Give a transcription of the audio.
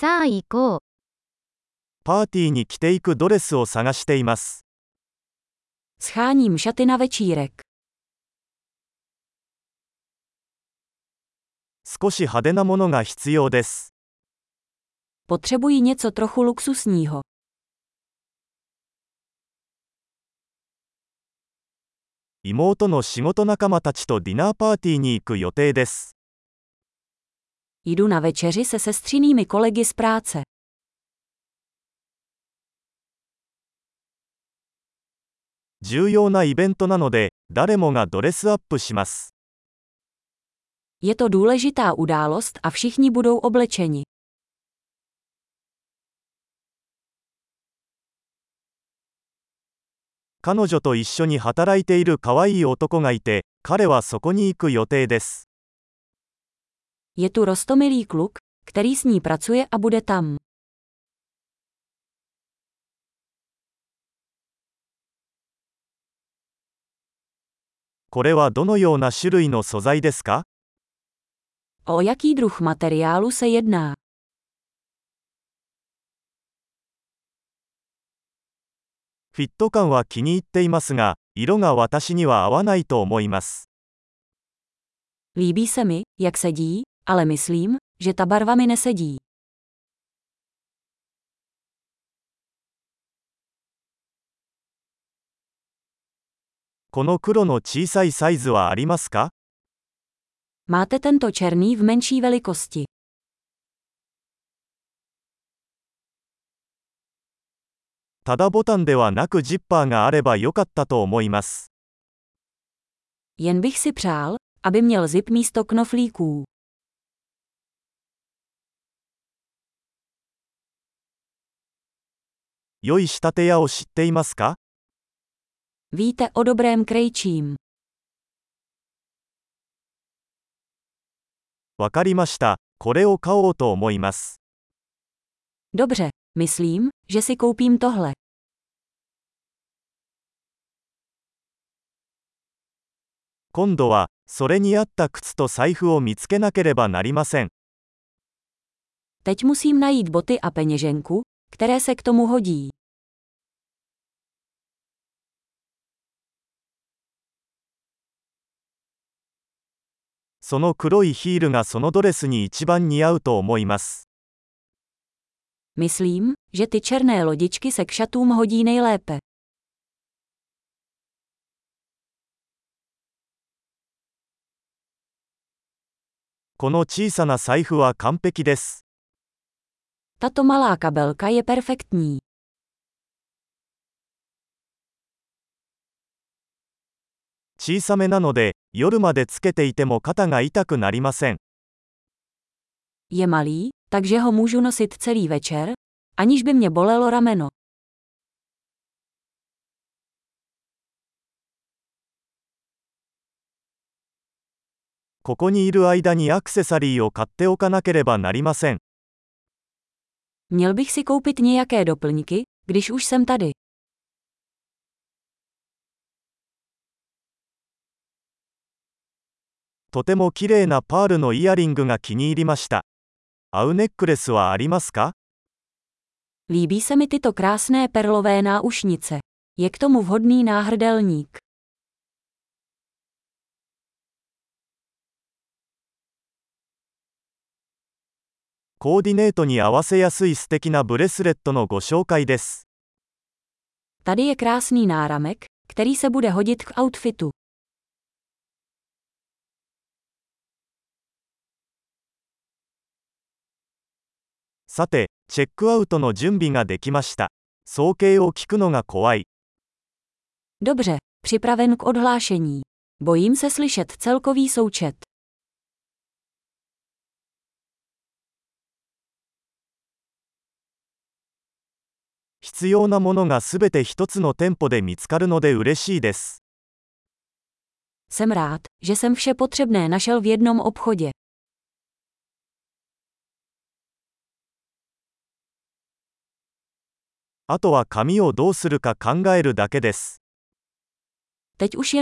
さあ行こう。パーティーに着ていくドレスを探しています。Scháním šaty na večírek. 少し派手なものが必要です。Potřebuji něco trochu luxusního. 妹の仕事仲間たちとディナーパーティーに行く予定です。Jdu na večeři se sestřinými kolegy z práce. 重要なイベントなので、誰もがドレスアップします。Je to důležitá událost a všichni budou oblečeni. 彼女と一緒に働いている可愛い男がいて、彼はそこに行く予定です。Je tu rostomilý kluk, který s ní pracuje a bude tam. これはどのような種類の素材ですか O jaký druh materiálu se jedná? フィット感は気に入っていますが、色が私には合わないと思います。Líbí se mi, jak sedí, ale myslím, že ta barva mi nesedí. この黒の小さいサイズはありますか Máte tento černý v menší velikosti. ただボタンではなくジッパーがあればよかったと思います。 Jen bych si přál, aby měl zip místo knoflíků. 良い仕立て屋を知っていますか Víte o dobrém krejčím. わかりました。これを買おうと思います。Dobře, myslím, že si koupím tohle. 今度は、それに合った靴と財布を見つけなければなりません。Teď musím najít boty a peněženku, které se k tomu hodí. その黒いヒールがそのドレスに一番似合うと思います。Myslím, že ty černé lodičky se k šatům hodí nejlépe. この小さな財布は完璧です。Tato malá kabelka je perfektní. 小さめなので、夜までつけていても肩が痛くなりません。Je malý, takže ho můžu nosit celý večer, aniž by mě bolelo rameno. ここにいる間にアク Měl bych si koupit nějaké doplňky, když už jsem tady. とても綺麗なパールのイヤリングが気に入りました。合うネックレスはありますか Líbí se mi tyto krásné perlové náušnice. Je k tomu vhodný náhrdelník. コーディネートに合わせやすい素敵なブレスレットのご紹介です。Tady je krásný náramek, který se bude hodit k outfitu. さて、チェックアウトの準備ができました。総計を聞くのが怖い。Dobře, připraven k odhlášení. Bojím se slyšet celkový součet. 要ものがすべて一つの店舗で見つかるので嬉しいです。あとは紙をどうするか考えるだけです。Teď už.